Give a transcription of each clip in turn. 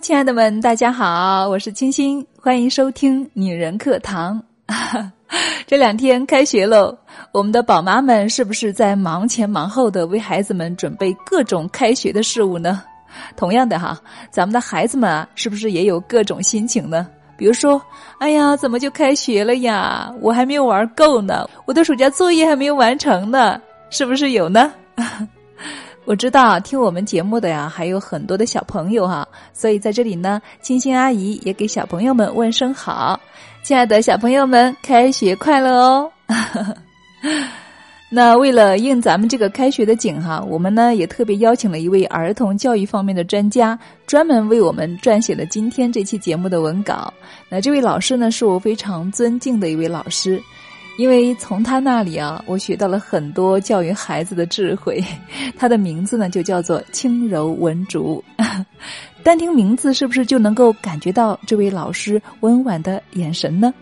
亲爱的们，大家好，我是清新，欢迎收听女人课堂。这两天开学喽，我们的宝妈们是不是在忙前忙后的为孩子们准备各种开学的事物呢？同样的哈，咱们的孩子们啊，是不是也有各种心情呢？比如说，哎呀，怎么就开学了呀？我还没有玩够呢，我的暑假作业还没有完成呢，是不是有呢？我知道听我们节目的呀，还有很多的小朋友哈，所以在这里呢，青青阿姨也给小朋友们问声好，亲爱的小朋友们，开学快乐哦！那为了应咱们这个开学的景哈，我们呢也特别邀请了一位儿童教育方面的专家，专门为我们撰写了今天这期节目的文稿。那这位老师呢，是我非常尊敬的一位老师。因为从他那里啊，我学到了很多教育孩子的智慧。他的名字呢，就叫做轻柔文竹。单听名字，是不是就能够感觉到这位老师温婉的眼神呢？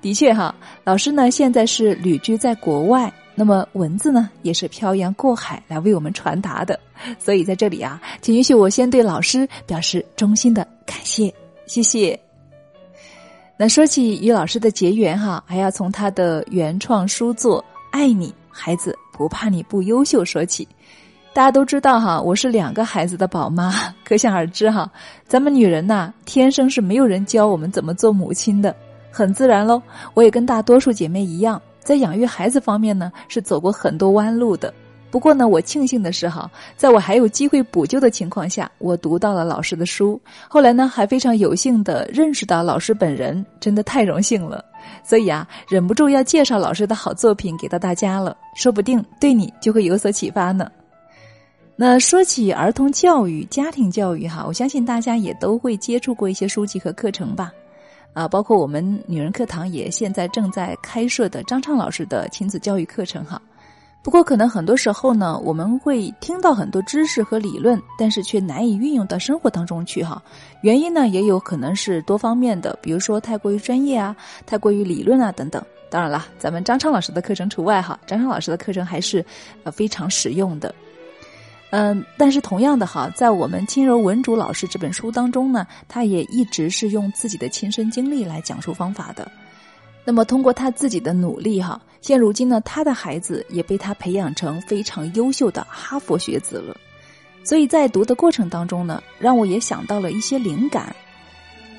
的确哈，老师呢现在是旅居在国外，那么文字呢也是漂洋过海来为我们传达的。所以在这里啊，请允许我先对老师表示衷心的感谢，谢谢。那说起与老师的结缘哈，还要从他的原创书作《爱你孩子不怕你不优秀》说起。大家都知道哈，我是两个孩子的宝妈，可想而知哈，咱们女人呐，天生是没有人教我们怎么做母亲的，很自然喽。我也跟大多数姐妹一样，在养育孩子方面呢，是走过很多弯路的。不过呢，我庆幸的是哈，在我还有机会补救的情况下，我读到了老师的书。后来呢，还非常有幸的认识到老师本人，真的太荣幸了。所以啊，忍不住要介绍老师的好作品给到大家了，说不定对你就会有所启发呢。那说起儿童教育、家庭教育哈，我相信大家也都会接触过一些书籍和课程吧。啊，包括我们女人课堂也现在正在开设的张畅老师的亲子教育课程哈。不过，可能很多时候呢，我们会听到很多知识和理论，但是却难以运用到生活当中去哈。原因呢，也有可能是多方面的，比如说太过于专业啊，太过于理论啊等等。当然了，咱们张畅老师的课程除外哈，张畅老师的课程还是呃非常实用的。嗯，但是同样的哈，在我们轻柔文竹老师这本书当中呢，他也一直是用自己的亲身经历来讲述方法的。那么，通过他自己的努力，哈，现如今呢，他的孩子也被他培养成非常优秀的哈佛学子了。所以在读的过程当中呢，让我也想到了一些灵感。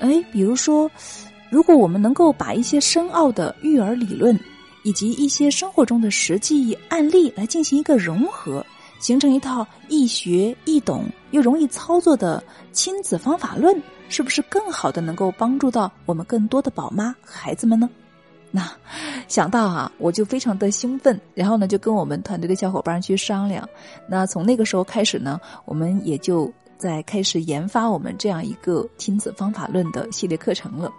哎，比如说，如果我们能够把一些深奥的育儿理论以及一些生活中的实际案例来进行一个融合，形成一套易学易懂又容易操作的亲子方法论，是不是更好的能够帮助到我们更多的宝妈孩子们呢？那想到啊，我就非常的兴奋，然后呢，就跟我们团队的小伙伴去商量。那从那个时候开始呢，我们也就在开始研发我们这样一个亲子方法论的系列课程了。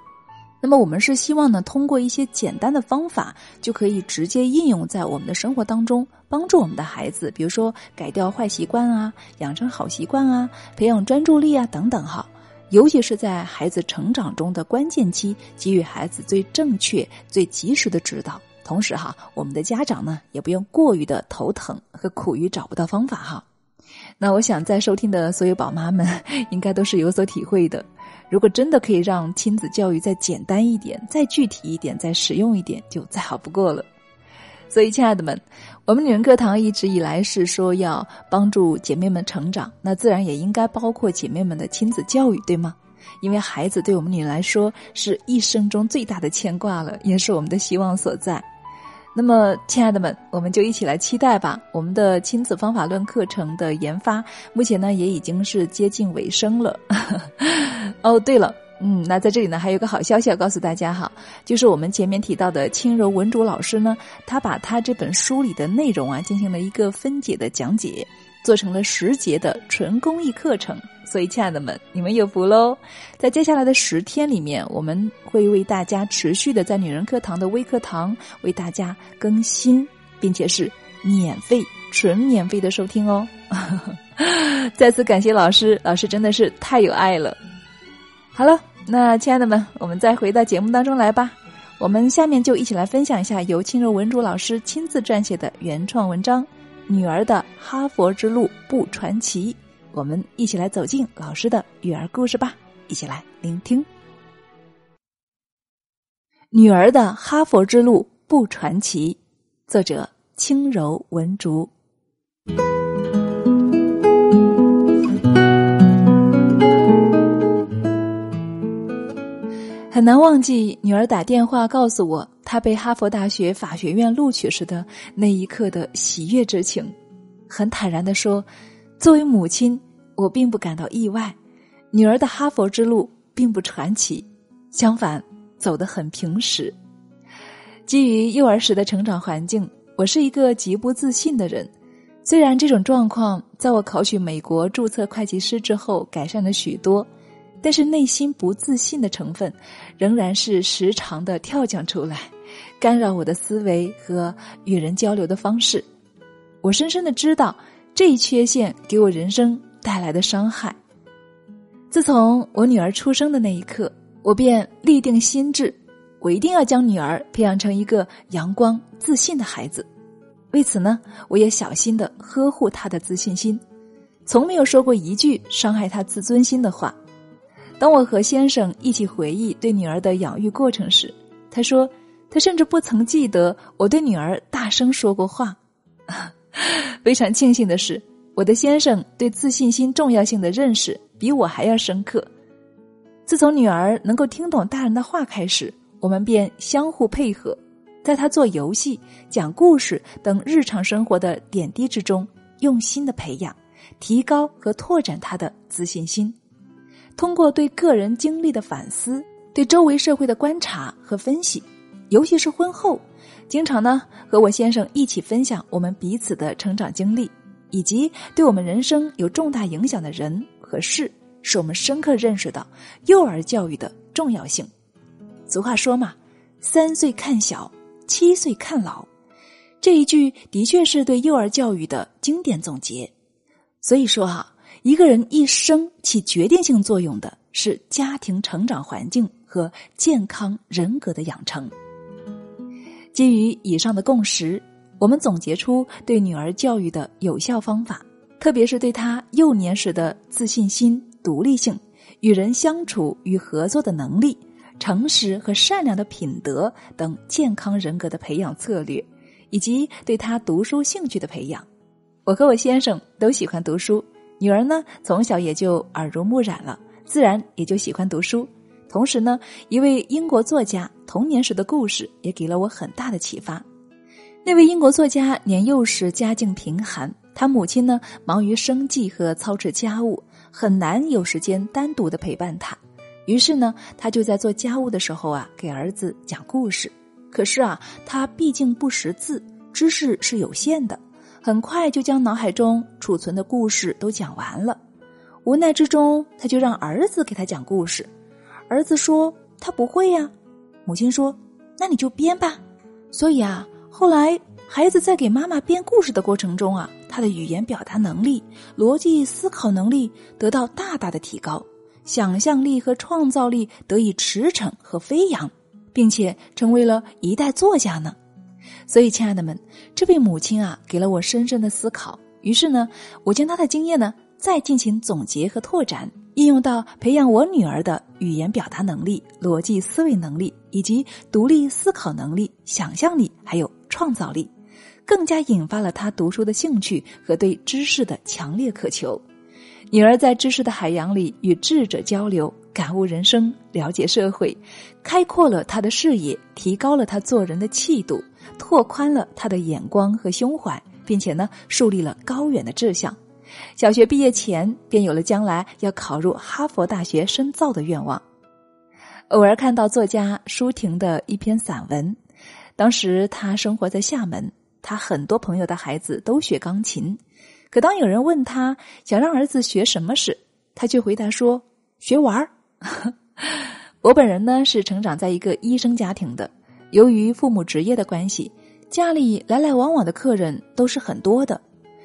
那么我们是希望呢，通过一些简单的方法，就可以直接应用在我们的生活当中，帮助我们的孩子，比如说改掉坏习惯啊，养成好习惯啊，培养专注力啊等等哈。尤其是在孩子成长中的关键期，给予孩子最正确、最及时的指导。同时，哈，我们的家长呢，也不用过于的头疼和苦于找不到方法哈。那我想，在收听的所有宝妈们，应该都是有所体会的。如果真的可以让亲子教育再简单一点、再具体一点、再实用一点，就再好不过了。所以，亲爱的们，我们女人课堂一直以来是说要帮助姐妹们成长，那自然也应该包括姐妹们的亲子教育，对吗？因为孩子对我们女人来说是一生中最大的牵挂了，也是我们的希望所在。那么，亲爱的们，我们就一起来期待吧。我们的亲子方法论课程的研发，目前呢也已经是接近尾声了。哦，对了。嗯，那在这里呢，还有个好消息要告诉大家哈，就是我们前面提到的轻柔文主老师呢，他把他这本书里的内容啊，进行了一个分解的讲解，做成了十节的纯公益课程。所以，亲爱的们，你们有福喽！在接下来的十天里面，我们会为大家持续的在女人课堂的微课堂为大家更新，并且是免费、纯免费的收听哦。再次感谢老师，老师真的是太有爱了。好了。那，亲爱的们，我们再回到节目当中来吧。我们下面就一起来分享一下由轻柔文竹老师亲自撰写的原创文章《女儿的哈佛之路不传奇》，我们一起来走进老师的育儿故事吧，一起来聆听。女儿的哈佛之路不传奇，作者轻柔文竹。很难忘记女儿打电话告诉我她被哈佛大学法学院录取时的那一刻的喜悦之情。很坦然的说，作为母亲，我并不感到意外。女儿的哈佛之路并不传奇，相反，走得很平实。基于幼儿时的成长环境，我是一个极不自信的人。虽然这种状况在我考取美国注册会计师之后改善了许多。但是内心不自信的成分，仍然是时常的跳将出来，干扰我的思维和与人交流的方式。我深深的知道这一缺陷给我人生带来的伤害。自从我女儿出生的那一刻，我便立定心志，我一定要将女儿培养成一个阳光自信的孩子。为此呢，我也小心的呵护她的自信心，从没有说过一句伤害她自尊心的话。当我和先生一起回忆对女儿的养育过程时，他说：“他甚至不曾记得我对女儿大声说过话。”非常庆幸的是，我的先生对自信心重要性的认识比我还要深刻。自从女儿能够听懂大人的话开始，我们便相互配合，在她做游戏、讲故事等日常生活的点滴之中，用心的培养、提高和拓展她的自信心。通过对个人经历的反思，对周围社会的观察和分析，尤其是婚后，经常呢和我先生一起分享我们彼此的成长经历，以及对我们人生有重大影响的人和事，使我们深刻认识到幼儿教育的重要性。俗话说嘛，“三岁看小，七岁看老”，这一句的确是对幼儿教育的经典总结。所以说哈。一个人一生起决定性作用的是家庭成长环境和健康人格的养成。基于以上的共识，我们总结出对女儿教育的有效方法，特别是对她幼年时的自信心、独立性、与人相处与合作的能力、诚实和善良的品德等健康人格的培养策略，以及对她读书兴趣的培养。我和我先生都喜欢读书。女儿呢，从小也就耳濡目染了，自然也就喜欢读书。同时呢，一位英国作家童年时的故事也给了我很大的启发。那位英国作家年幼时家境贫寒，他母亲呢忙于生计和操持家务，很难有时间单独的陪伴他。于是呢，他就在做家务的时候啊，给儿子讲故事。可是啊，他毕竟不识字，知识是有限的。很快就将脑海中储存的故事都讲完了，无奈之中，他就让儿子给他讲故事。儿子说他不会呀，母亲说那你就编吧。所以啊，后来孩子在给妈妈编故事的过程中啊，他的语言表达能力、逻辑思考能力得到大大的提高，想象力和创造力得以驰骋和飞扬，并且成为了一代作家呢。所以，亲爱的们，这位母亲啊，给了我深深的思考。于是呢，我将她的经验呢，再进行总结和拓展，应用到培养我女儿的语言表达能力、逻辑思维能力，以及独立思考能力、想象力，还有创造力，更加引发了她读书的兴趣和对知识的强烈渴求。女儿在知识的海洋里与智者交流，感悟人生，了解社会，开阔了她的视野，提高了她做人的气度。拓宽了他的眼光和胸怀，并且呢，树立了高远的志向。小学毕业前，便有了将来要考入哈佛大学深造的愿望。偶尔看到作家舒婷的一篇散文，当时他生活在厦门，他很多朋友的孩子都学钢琴，可当有人问他想让儿子学什么时，他却回答说：“学玩儿。”我本人呢，是成长在一个医生家庭的。由于父母职业的关系，家里来来往往的客人都是很多的，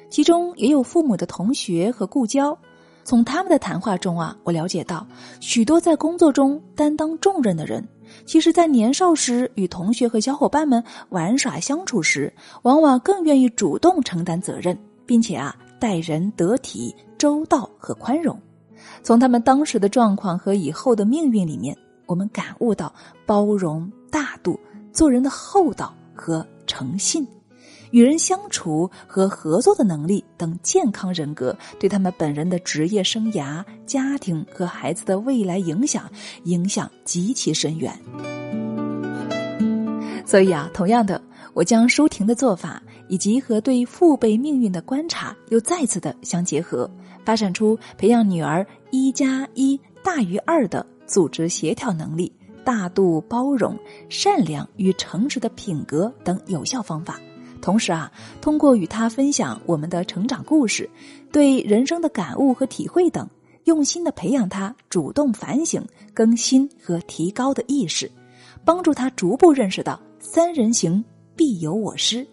其中也有父母的同学和故交。从他们的谈话中啊，我了解到许多在工作中担当重任的人，其实在年少时与同学和小伙伴们玩耍相处时，往往更愿意主动承担责任，并且啊待人得体、周到和宽容。从他们当时的状况和以后的命运里面，我们感悟到包容、大度、做人的厚道和诚信。与人相处和合作的能力等健康人格，对他们本人的职业生涯、家庭和孩子的未来影响，影响极其深远。所以啊，同样的，我将舒婷的做法以及和对父辈命运的观察，又再次的相结合，发展出培养女儿一加一大于二的组织协调能力、大度包容、善良与诚实的品格等有效方法。同时啊，通过与他分享我们的成长故事、对人生的感悟和体会等，用心的培养他主动反省、更新和提高的意识，帮助他逐步认识到“三人行必有我师”，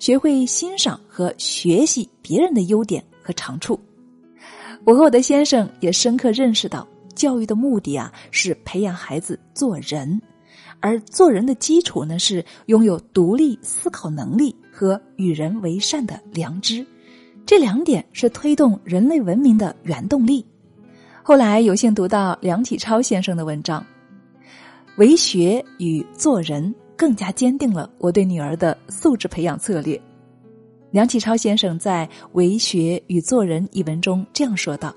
学会欣赏和学习别人的优点和长处。我和我的先生也深刻认识到，教育的目的啊，是培养孩子做人。而做人的基础呢，是拥有独立思考能力和与人为善的良知，这两点是推动人类文明的原动力。后来有幸读到梁启超先生的文章，为学与做人更加坚定了我对女儿的素质培养策略。梁启超先生在《为学与做人》一文中这样说道：“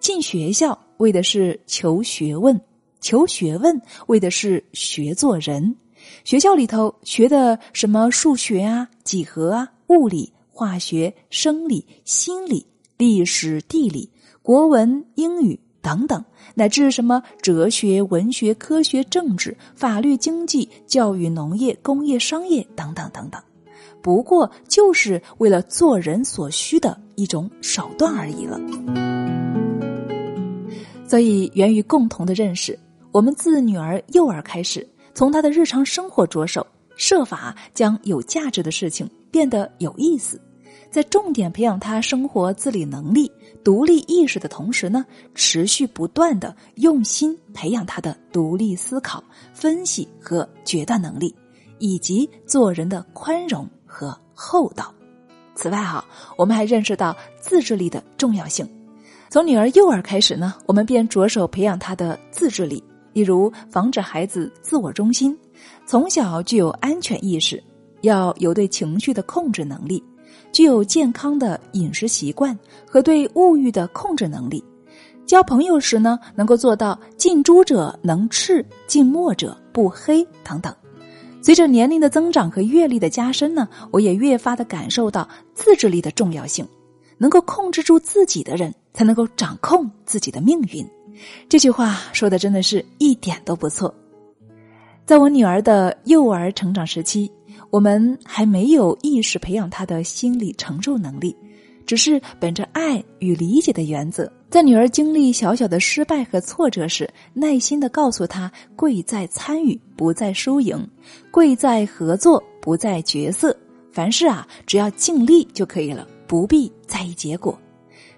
进学校为的是求学问。”求学问为的是学做人，学校里头学的什么数学啊、几何啊、物理、化学、生理、心理、历史、地理、国文、英语等等，乃至什么哲学、文学、科学、政治、法律、经济、教育、农业、工业、商业等等等等，不过就是为了做人所需的一种手段而已了。所以，源于共同的认识。我们自女儿幼儿开始，从她的日常生活着手，设法将有价值的事情变得有意思，在重点培养她生活自理能力、独立意识的同时呢，持续不断的用心培养她的独立思考、分析和决断能力，以及做人的宽容和厚道。此外，哈，我们还认识到自制力的重要性。从女儿幼儿开始呢，我们便着手培养她的自制力。例如，防止孩子自我中心，从小具有安全意识，要有对情绪的控制能力，具有健康的饮食习惯和对物欲的控制能力。交朋友时呢，能够做到近朱者能赤，近墨者不黑等等。随着年龄的增长和阅历的加深呢，我也越发的感受到自制力的重要性。能够控制住自己的人，才能够掌控自己的命运。这句话说的真的是一点都不错。在我女儿的幼儿成长时期，我们还没有意识培养她的心理承受能力，只是本着爱与理解的原则，在女儿经历小小的失败和挫折时，耐心的告诉她：贵在参与，不在输赢；贵在合作，不在角色。凡事啊，只要尽力就可以了，不必在意结果。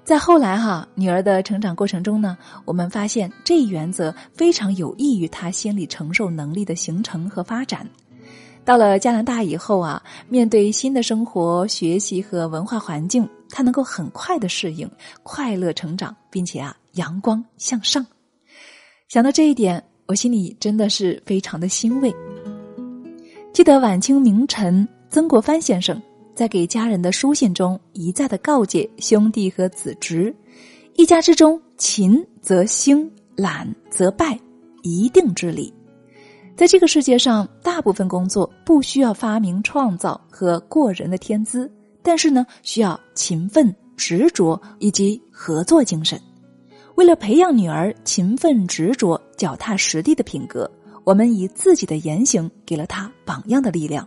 在后来哈女儿的成长过程中呢，我们发现这一原则非常有益于她心理承受能力的形成和发展。到了加拿大以后啊，面对新的生活、学习和文化环境，她能够很快的适应，快乐成长，并且啊阳光向上。想到这一点，我心里真的是非常的欣慰。记得晚清名臣曾国藩先生。在给家人的书信中，一再的告诫兄弟和子侄：一家之中，勤则兴，懒则败，一定之理。在这个世界上，大部分工作不需要发明创造和过人的天资，但是呢，需要勤奋、执着以及合作精神。为了培养女儿勤奋、执着、脚踏实地的品格，我们以自己的言行给了她榜样的力量。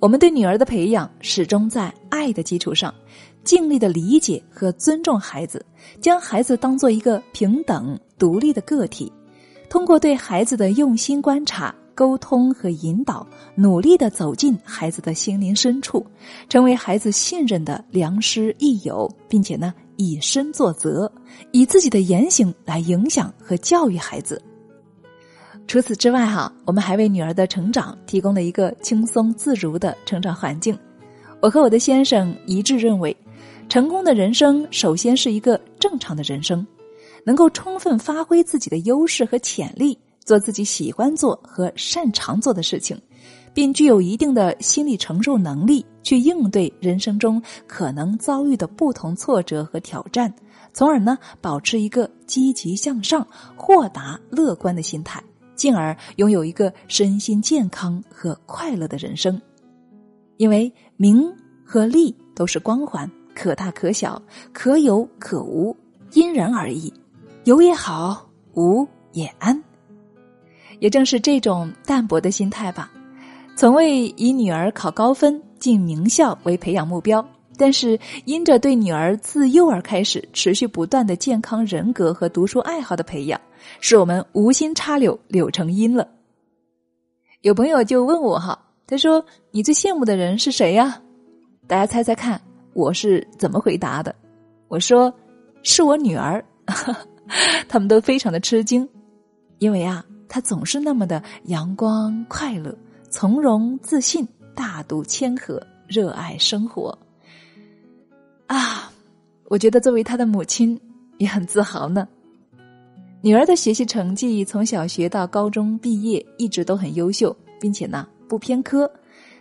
我们对女儿的培养始终在爱的基础上，尽力的理解和尊重孩子，将孩子当做一个平等独立的个体，通过对孩子的用心观察、沟通和引导，努力的走进孩子的心灵深处，成为孩子信任的良师益友，并且呢以身作则，以自己的言行来影响和教育孩子。除此之外，哈，我们还为女儿的成长提供了一个轻松自如的成长环境。我和我的先生一致认为，成功的人生首先是一个正常的人生，能够充分发挥自己的优势和潜力，做自己喜欢做和擅长做的事情，并具有一定的心理承受能力，去应对人生中可能遭遇的不同挫折和挑战，从而呢保持一个积极向上、豁达乐观的心态，进而拥有一个身心健康和快乐的人生。因为名和利都是光环。可大可小，可有可无，因人而异。有也好，无也安。也正是这种淡泊的心态吧，从未以女儿考高分进名校为培养目标，但是因着对女儿自幼儿开始持续不断的健康人格和读书爱好的培养，使我们无心插柳柳成荫了。有朋友就问我哈，他说：“你最羡慕的人是谁呀？”大家猜猜看。我是怎么回答的？我说：“是我女儿。” 他们都非常的吃惊，因为啊，她总是那么的阳光、快乐、从容、自信、大度、谦和、热爱生活。啊，我觉得作为他的母亲也很自豪呢。女儿的学习成绩从小学到高中毕业一直都很优秀，并且呢不偏科。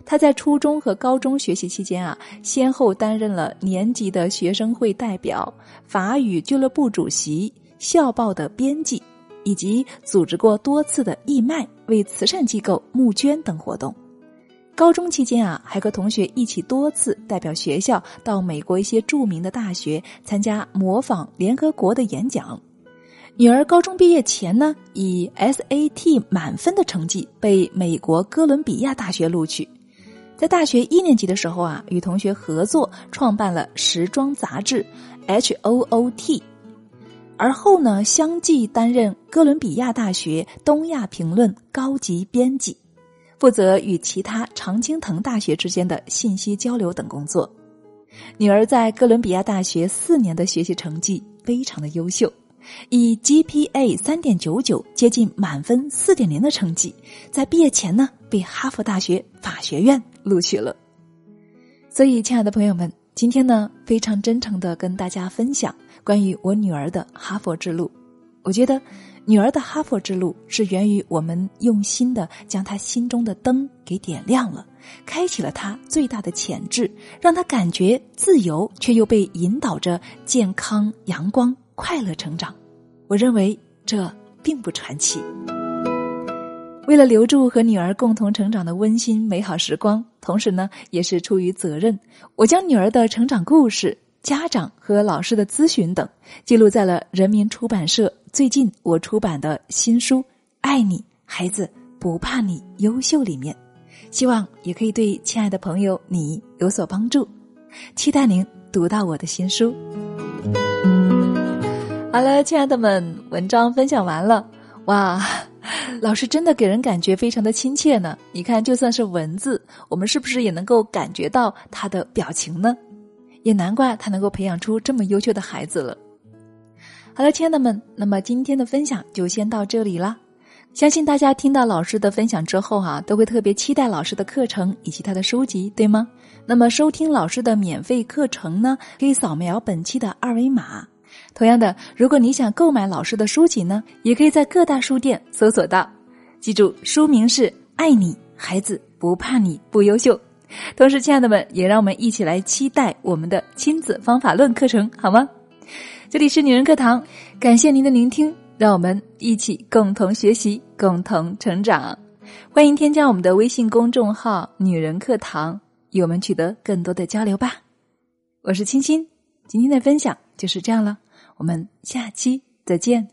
他在初中和高中学习期间啊，先后担任了年级的学生会代表、法语俱乐部主席、校报的编辑，以及组织过多次的义卖、为慈善机构募捐等活动。高中期间啊，还和同学一起多次代表学校到美国一些著名的大学参加模仿联合国的演讲。女儿高中毕业前呢，以 SAT 满分的成绩被美国哥伦比亚大学录取。在大学一年级的时候啊，与同学合作创办了时装杂志《H O O T》，而后呢，相继担任哥伦比亚大学东亚评论高级编辑，负责与其他常青藤大学之间的信息交流等工作。女儿在哥伦比亚大学四年的学习成绩非常的优秀。以 GPA 三点九九接近满分四点零的成绩，在毕业前呢被哈佛大学法学院录取了。所以，亲爱的朋友们，今天呢非常真诚的跟大家分享关于我女儿的哈佛之路。我觉得，女儿的哈佛之路是源于我们用心的将她心中的灯给点亮了，开启了她最大的潜质，让她感觉自由，却又被引导着健康阳光。快乐成长，我认为这并不传奇。为了留住和女儿共同成长的温馨美好时光，同时呢，也是出于责任，我将女儿的成长故事、家长和老师的咨询等记录在了人民出版社最近我出版的新书《爱你孩子不怕你优秀》里面，希望也可以对亲爱的朋友你有所帮助。期待您读到我的新书。好了，亲爱的们，文章分享完了。哇，老师真的给人感觉非常的亲切呢。你看，就算是文字，我们是不是也能够感觉到他的表情呢？也难怪他能够培养出这么优秀的孩子了。好了，亲爱的们，那么今天的分享就先到这里啦。相信大家听到老师的分享之后哈，都会特别期待老师的课程以及他的书籍，对吗？那么收听老师的免费课程呢，可以扫描本期的二维码。同样的，如果你想购买老师的书籍呢，也可以在各大书店搜索到。记住，书名是《爱你孩子不怕你不优秀》。同时，亲爱的们，也让我们一起来期待我们的亲子方法论课程，好吗？这里是女人课堂，感谢您的聆听，让我们一起共同学习，共同成长。欢迎添加我们的微信公众号“女人课堂”，与我们取得更多的交流吧。我是青青，今天的分享就是这样了。我们下期再见。